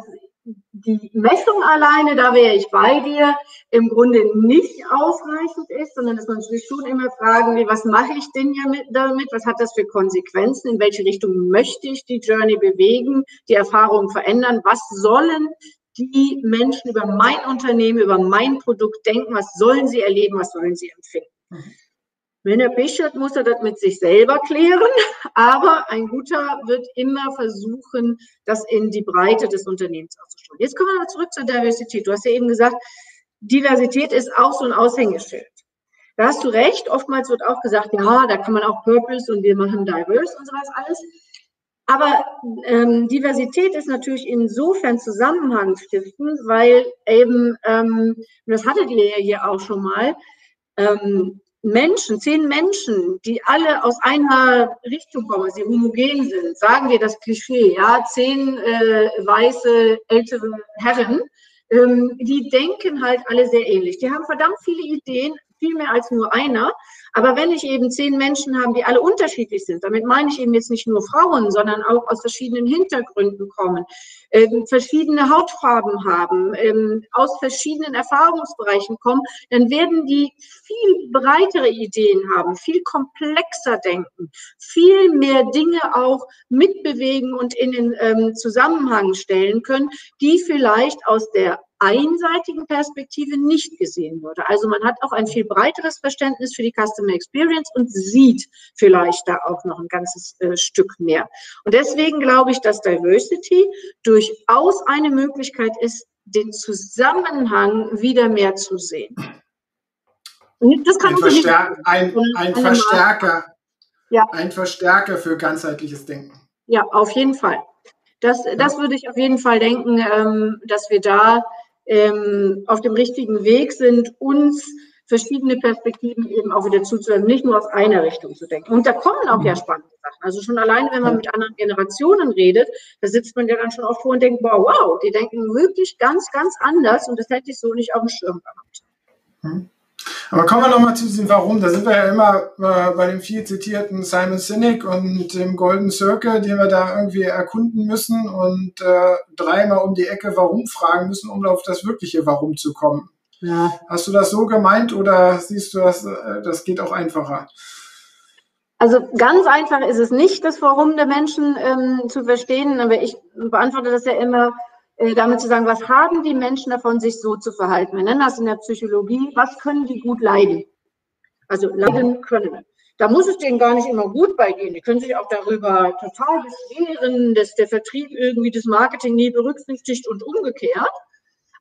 die Messung alleine, da wäre ich bei dir, im Grunde nicht ausreichend ist, sondern dass man sich schon immer fragen will, was mache ich denn damit? Was hat das für Konsequenzen? In welche Richtung möchte ich die Journey bewegen, die Erfahrungen verändern? Was sollen die Menschen über mein Unternehmen, über mein Produkt denken? Was sollen sie erleben? Was sollen sie empfinden? Wenn er hat, muss er das mit sich selber klären. Aber ein Guter wird immer versuchen, das in die Breite des Unternehmens auszustreuen. Jetzt kommen wir zurück zur Diversität. Du hast ja eben gesagt, Diversität ist auch so ein Aushängeschild. Da hast du recht. Oftmals wird auch gesagt, ja, da kann man auch Purpose und wir machen Diverse und sowas alles. Aber ähm, Diversität ist natürlich insofern zusammenhangstiftend, weil eben, ähm, das hattet ihr ja hier auch schon mal, ähm, Menschen, zehn Menschen, die alle aus einer Richtung kommen, sie homogen sind, sagen wir das Klischee, ja, zehn äh, weiße ältere Herren, ähm, die denken halt alle sehr ähnlich. Die haben verdammt viele Ideen, viel mehr als nur einer. Aber wenn ich eben zehn Menschen habe, die alle unterschiedlich sind, damit meine ich eben jetzt nicht nur Frauen, sondern auch aus verschiedenen Hintergründen kommen, äh, verschiedene Hautfarben haben, ähm, aus verschiedenen Erfahrungsbereichen kommen, dann werden die viel breitere Ideen haben, viel komplexer denken, viel mehr Dinge auch mitbewegen und in den ähm, Zusammenhang stellen können, die vielleicht aus der einseitigen Perspektive nicht gesehen wurde. Also man hat auch ein viel breiteres Verständnis für die Customer Experience und sieht vielleicht da auch noch ein ganzes äh, Stück mehr. Und deswegen glaube ich, dass Diversity durchaus eine Möglichkeit ist, den Zusammenhang wieder mehr zu sehen. das kann ein, Verstärk ein, ein Verstärker, ja. ein Verstärker für ganzheitliches Denken. Ja, auf jeden Fall. Das, das würde ich auf jeden Fall denken, ähm, dass wir da ähm, auf dem richtigen Weg sind, uns verschiedene Perspektiven eben auch wieder zuzuhören, nicht nur aus einer Richtung zu denken. Und da kommen auch ja mhm. spannende Sachen. Also schon alleine, wenn man mit anderen Generationen redet, da sitzt man ja dann schon auch vor und denkt, wow, wow, die denken wirklich ganz, ganz anders und das hätte ich so nicht auf dem Schirm gehabt. Mhm. Aber kommen wir nochmal zu diesem Warum. Da sind wir ja immer äh, bei dem viel zitierten Simon Sinek und dem Golden Circle, den wir da irgendwie erkunden müssen und äh, dreimal um die Ecke Warum fragen müssen, um auf das wirkliche Warum zu kommen. Ja. Hast du das so gemeint oder siehst du, das, äh, das geht auch einfacher? Also ganz einfach ist es nicht, das Warum der Menschen ähm, zu verstehen, aber ich beantworte das ja immer äh, damit zu sagen, was haben die Menschen davon, sich so zu verhalten? Wir nennen das in der Psychologie, was können die gut leiden? Also leiden können. Da muss es denen gar nicht immer gut beigehen. Die können sich auch darüber total beschweren, dass der Vertrieb irgendwie das Marketing nie berücksichtigt und umgekehrt.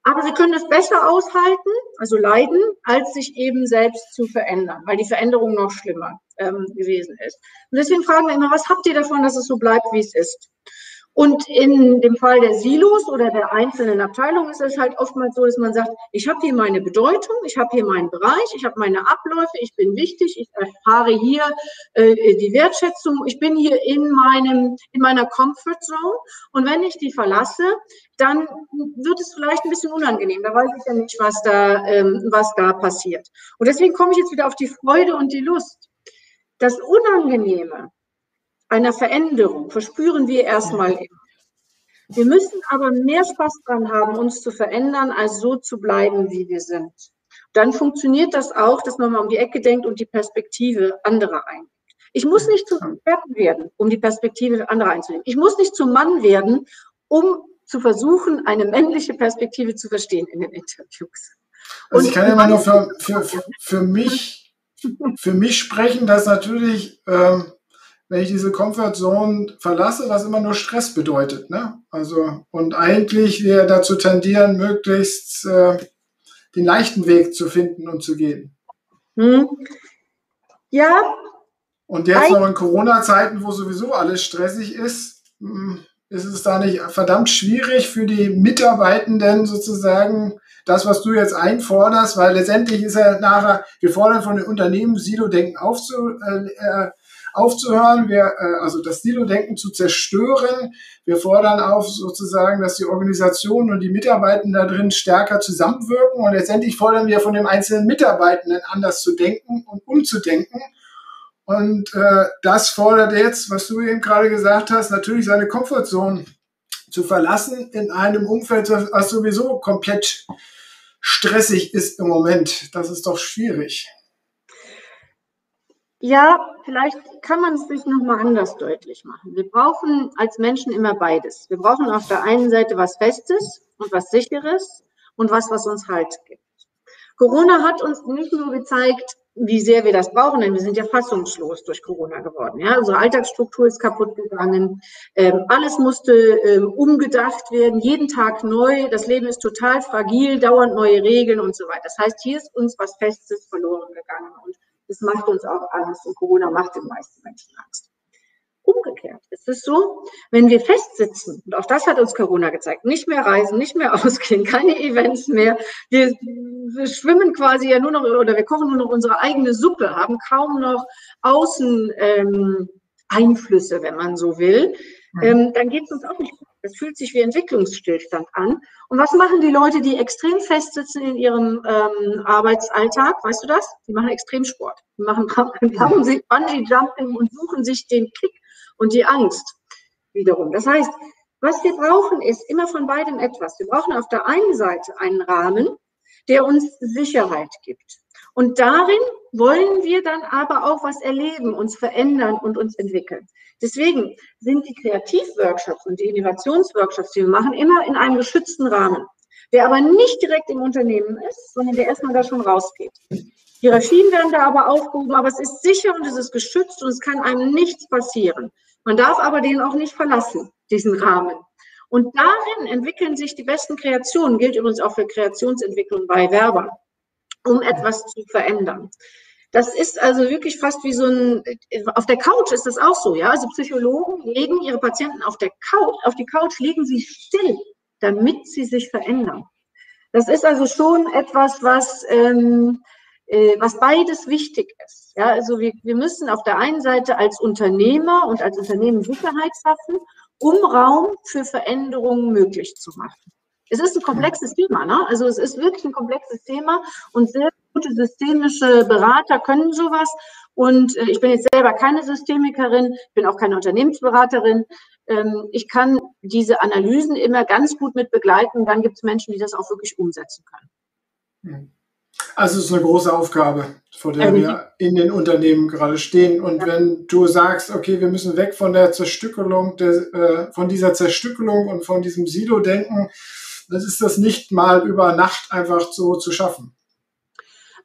Aber sie können es besser aushalten, also leiden, als sich eben selbst zu verändern, weil die Veränderung noch schlimmer ähm, gewesen ist. Und deswegen fragen wir immer, was habt ihr davon, dass es so bleibt, wie es ist? Und in dem Fall der Silos oder der einzelnen Abteilungen ist es halt oftmals so, dass man sagt, ich habe hier meine Bedeutung, ich habe hier meinen Bereich, ich habe meine Abläufe, ich bin wichtig, ich erfahre hier äh, die Wertschätzung, ich bin hier in meinem in meiner Comfort Zone und wenn ich die verlasse, dann wird es vielleicht ein bisschen unangenehm. Da weiß ich ja nicht, was da ähm, was da passiert. Und deswegen komme ich jetzt wieder auf die Freude und die Lust. Das Unangenehme einer Veränderung verspüren wir erstmal immer. Wir müssen aber mehr Spaß dran haben, uns zu verändern, als so zu bleiben, wie wir sind. Dann funktioniert das auch, dass man mal um die Ecke denkt und die Perspektive anderer einnimmt. Ich muss nicht zum Experten werden, um die Perspektive anderer einzunehmen. Ich muss nicht zum Mann werden, um zu versuchen, eine männliche Perspektive zu verstehen in den Interviews. Also ich kann ja immer nur für, für, für, für mich, für mich sprechen, dass natürlich ähm, wenn ich diese Comfortzone verlasse, was immer nur Stress bedeutet. Ne? Also, und eigentlich wir dazu tendieren, möglichst äh, den leichten Weg zu finden und zu gehen. Hm. Ja. Und jetzt noch in Corona-Zeiten, wo sowieso alles stressig ist, hm, ist es da nicht verdammt schwierig für die Mitarbeitenden sozusagen das, was du jetzt einforderst, weil letztendlich ist ja nachher, wir fordern von den Unternehmen Silo-Denken aufzu, äh, äh aufzuhören, wir, äh, also das Silo-Denken zu zerstören. Wir fordern auf sozusagen, dass die Organisationen und die Mitarbeitenden da drin stärker zusammenwirken und letztendlich fordern wir von dem einzelnen Mitarbeitenden anders zu denken und umzudenken. Und äh, das fordert jetzt, was du eben gerade gesagt hast, natürlich seine Komfortzone zu verlassen in einem Umfeld, was sowieso komplett stressig ist im Moment. Das ist doch schwierig. Ja, vielleicht kann man es sich nochmal anders deutlich machen. Wir brauchen als Menschen immer beides. Wir brauchen auf der einen Seite was Festes und was Sicheres und was, was uns Halt gibt. Corona hat uns nicht nur gezeigt, wie sehr wir das brauchen, denn wir sind ja fassungslos durch Corona geworden. Ja? Unsere Alltagsstruktur ist kaputt gegangen. Ähm, alles musste ähm, umgedacht werden, jeden Tag neu. Das Leben ist total fragil, dauernd neue Regeln und so weiter. Das heißt, hier ist uns was Festes verloren gegangen. Und das macht uns auch Angst und Corona macht den meisten Menschen Angst. Umgekehrt ist es so, wenn wir festsitzen, und auch das hat uns Corona gezeigt, nicht mehr reisen, nicht mehr [LAUGHS] ausgehen, keine Events mehr, wir, wir schwimmen quasi ja nur noch oder wir kochen nur noch unsere eigene Suppe, haben kaum noch Außen ähm, Einflüsse, wenn man so will, ähm, dann geht es uns auch nicht gut. Das fühlt sich wie Entwicklungsstillstand an. Und was machen die Leute, die extrem fest sitzen in ihrem ähm, Arbeitsalltag? Weißt du das? Die machen Extremsport. Die machen [LAUGHS] Bungee-Jumping und suchen sich den Kick und die Angst wiederum. Das heißt, was wir brauchen, ist immer von beidem etwas. Wir brauchen auf der einen Seite einen Rahmen, der uns Sicherheit gibt. Und darin wollen wir dann aber auch was erleben, uns verändern und uns entwickeln. Deswegen sind die Kreativworkshops und die Innovationsworkshops, die wir machen, immer in einem geschützten Rahmen, der aber nicht direkt im Unternehmen ist, sondern der erstmal da schon rausgeht. Hierarchien werden da aber aufgehoben, aber es ist sicher und es ist geschützt und es kann einem nichts passieren. Man darf aber den auch nicht verlassen, diesen Rahmen. Und darin entwickeln sich die besten Kreationen, gilt übrigens auch für Kreationsentwicklung bei Werbern um etwas zu verändern. Das ist also wirklich fast wie so ein, auf der Couch ist das auch so, ja. Also Psychologen legen ihre Patienten auf der Couch, auf die Couch legen sie still, damit sie sich verändern. Das ist also schon etwas, was, ähm, äh, was beides wichtig ist. Ja, also wir, wir müssen auf der einen Seite als Unternehmer und als Unternehmen Sicherheit schaffen, um Raum für Veränderungen möglich zu machen. Es ist ein komplexes Thema, ne? Also es ist wirklich ein komplexes Thema und sehr gute systemische Berater können sowas. Und äh, ich bin jetzt selber keine Systemikerin, bin auch keine Unternehmensberaterin. Ähm, ich kann diese Analysen immer ganz gut mit begleiten. Dann gibt es Menschen, die das auch wirklich umsetzen können. Also es ist eine große Aufgabe, vor der wir in den Unternehmen gerade stehen. Und wenn du sagst, okay, wir müssen weg von der Zerstückelung, der, äh, von dieser Zerstückelung und von diesem Silo-Denken, das ist das nicht mal über Nacht einfach so zu schaffen.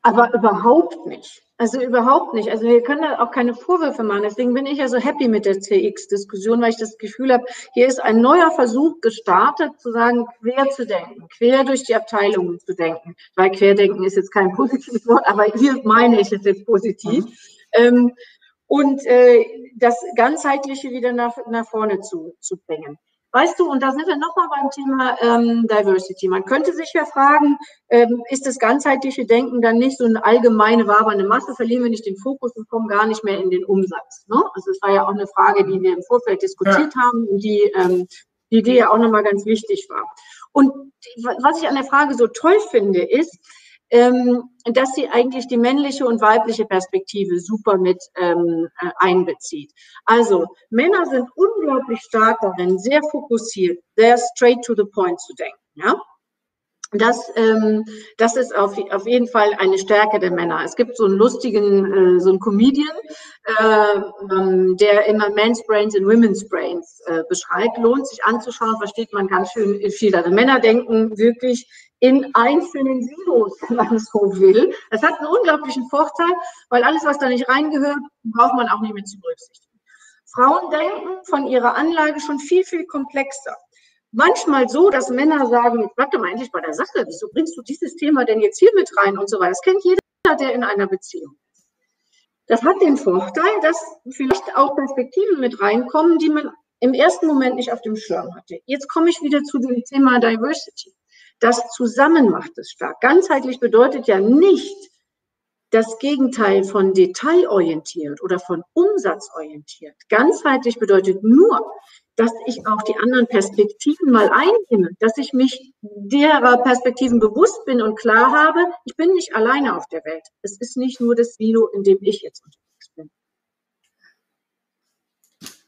Aber überhaupt nicht. Also überhaupt nicht. Also wir können da auch keine Vorwürfe machen. Deswegen bin ich ja so happy mit der CX-Diskussion, weil ich das Gefühl habe, hier ist ein neuer Versuch gestartet, zu sagen, quer zu denken, quer durch die Abteilungen zu denken. Weil querdenken ist jetzt kein [LAUGHS] positives Wort, aber hier meine ich es jetzt positiv. Mhm. Ähm, und äh, das Ganzheitliche wieder nach, nach vorne zu, zu bringen. Weißt du, und da sind wir nochmal beim Thema ähm, Diversity. Man könnte sich ja fragen, ähm, ist das ganzheitliche Denken dann nicht so eine allgemeine wabernde Masse? Verlieren wir nicht den Fokus und kommen gar nicht mehr in den Umsatz? Ne? Also es war ja auch eine Frage, die wir im Vorfeld diskutiert ja. haben und die, ähm, die Idee ja auch nochmal ganz wichtig war. Und was ich an der Frage so toll finde, ist, dass sie eigentlich die männliche und weibliche Perspektive super mit ähm, äh, einbezieht. Also Männer sind unglaublich stark darin, sehr fokussiert, sehr straight to the point zu denken. Ja? Das, ähm, das ist auf, auf jeden Fall eine Stärke der Männer. Es gibt so einen lustigen, äh, so einen Comedian, äh, ähm, der immer Men's Brains und Women's Brains äh, beschreibt. Lohnt sich anzuschauen, versteht man ganz schön viel. Also Männer denken wirklich in einzelnen Silos, wenn man es so will. Das hat einen unglaublichen Vorteil, weil alles, was da nicht reingehört, braucht man auch nicht mehr zu berücksichtigen. Frauen denken von ihrer Anlage schon viel, viel komplexer. Manchmal so, dass Männer sagen, jetzt bleib doch mal endlich bei der Sache, wieso bringst du dieses Thema denn jetzt hier mit rein und so weiter. Das kennt jeder, der in einer Beziehung ist. Das hat den Vorteil, dass vielleicht auch Perspektiven mit reinkommen, die man im ersten Moment nicht auf dem Schirm hatte. Jetzt komme ich wieder zu dem Thema Diversity. Das Zusammen macht es stark. Ganzheitlich bedeutet ja nicht das Gegenteil von detailorientiert oder von umsatzorientiert. Ganzheitlich bedeutet nur, dass ich auch die anderen Perspektiven mal einnehme, dass ich mich derer Perspektiven bewusst bin und klar habe, ich bin nicht alleine auf der Welt. Es ist nicht nur das Silo, in dem ich jetzt unterwegs bin.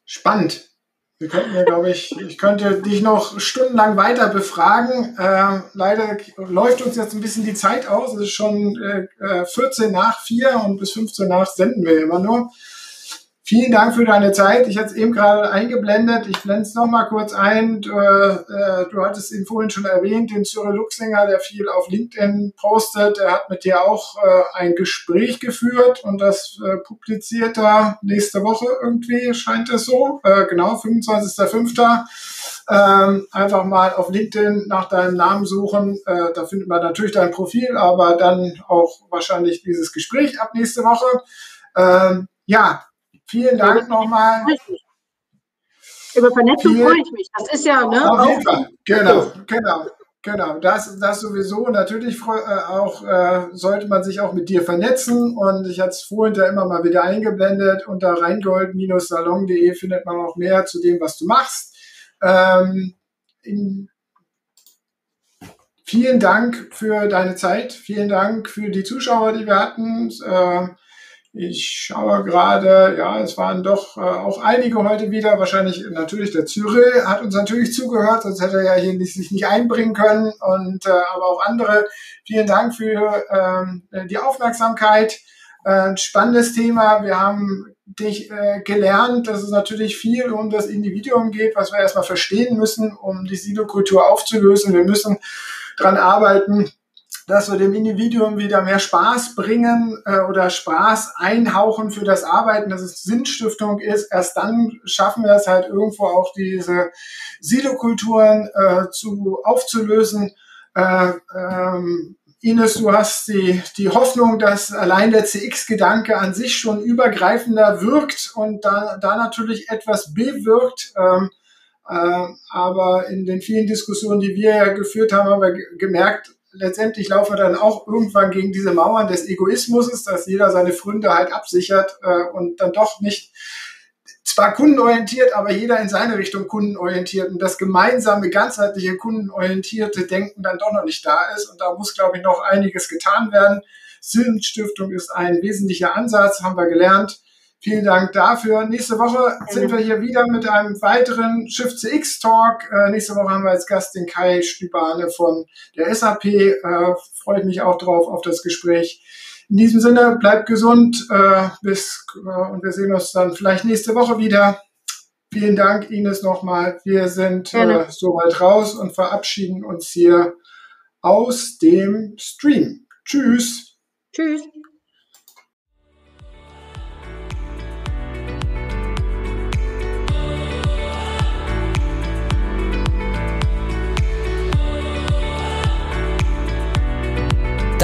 Spannend. Wir könnten ja, glaube ich, ich könnte dich noch stundenlang weiter befragen. Äh, leider läuft uns jetzt ein bisschen die Zeit aus. Es ist schon äh, 14 nach 4 und bis 15 nach senden wir immer nur. Vielen Dank für deine Zeit. Ich hatte es eben gerade eingeblendet. Ich blende es nochmal kurz ein. Du, äh, du hattest ihn vorhin schon erwähnt, den Cyril Luxinger, der viel auf LinkedIn postet. Er hat mit dir auch äh, ein Gespräch geführt und das äh, publiziert er nächste Woche irgendwie, scheint es so. Äh, genau, 25.05. Ähm, einfach mal auf LinkedIn nach deinem Namen suchen. Äh, da findet man natürlich dein Profil, aber dann auch wahrscheinlich dieses Gespräch ab nächste Woche. Ähm, ja, Vielen Dank nochmal. Über Vernetzung Viel, freue ich mich. Das ist ja, ne? Auf jeden Fall. Genau, genau. Genau, das, das sowieso. Natürlich äh, auch äh, sollte man sich auch mit dir vernetzen. Und ich hatte es vorhin da immer mal wieder eingeblendet. Unter rheingold-salon.de findet man auch mehr zu dem, was du machst. Ähm, in, vielen Dank für deine Zeit. Vielen Dank für die Zuschauer, die wir hatten. Äh, ich schaue gerade, ja, es waren doch äh, auch einige heute wieder. Wahrscheinlich natürlich der Cyril hat uns natürlich zugehört, sonst hätte er ja hier nicht, sich nicht einbringen können. Und äh, aber auch andere. Vielen Dank für ähm, die Aufmerksamkeit. Äh, spannendes Thema. Wir haben dich äh, gelernt, dass es natürlich viel um das Individuum geht, was wir erstmal verstehen müssen, um die Silokultur aufzulösen. Wir müssen dran arbeiten, dass wir dem Individuum wieder mehr Spaß bringen äh, oder Spaß einhauchen für das Arbeiten, dass es Sinnstiftung ist. Erst dann schaffen wir es halt irgendwo auch diese Silokulturen äh, zu aufzulösen. Äh, ähm, Ines, du hast die, die Hoffnung, dass allein der CX-Gedanke an sich schon übergreifender wirkt und da, da natürlich etwas bewirkt. Ähm, äh, aber in den vielen Diskussionen, die wir ja geführt haben, haben wir gemerkt, letztendlich laufen wir dann auch irgendwann gegen diese Mauern des Egoismus, dass jeder seine Fründe halt absichert äh, und dann doch nicht zwar kundenorientiert, aber jeder in seine Richtung kundenorientiert und das gemeinsame, ganzheitliche, kundenorientierte Denken dann doch noch nicht da ist. Und da muss, glaube ich, noch einiges getan werden. Sinnstiftung ist ein wesentlicher Ansatz, haben wir gelernt. Vielen Dank dafür. Nächste Woche sind wir hier wieder mit einem weiteren Shift CX Talk. Äh, nächste Woche haben wir als Gast den Kai Stübane von der SAP. Äh, freut mich auch drauf auf das Gespräch. In diesem Sinne, bleibt gesund äh, bis, äh, und wir sehen uns dann vielleicht nächste Woche wieder. Vielen Dank, Ines, nochmal. Wir sind äh, soweit raus und verabschieden uns hier aus dem Stream. Tschüss. Tschüss.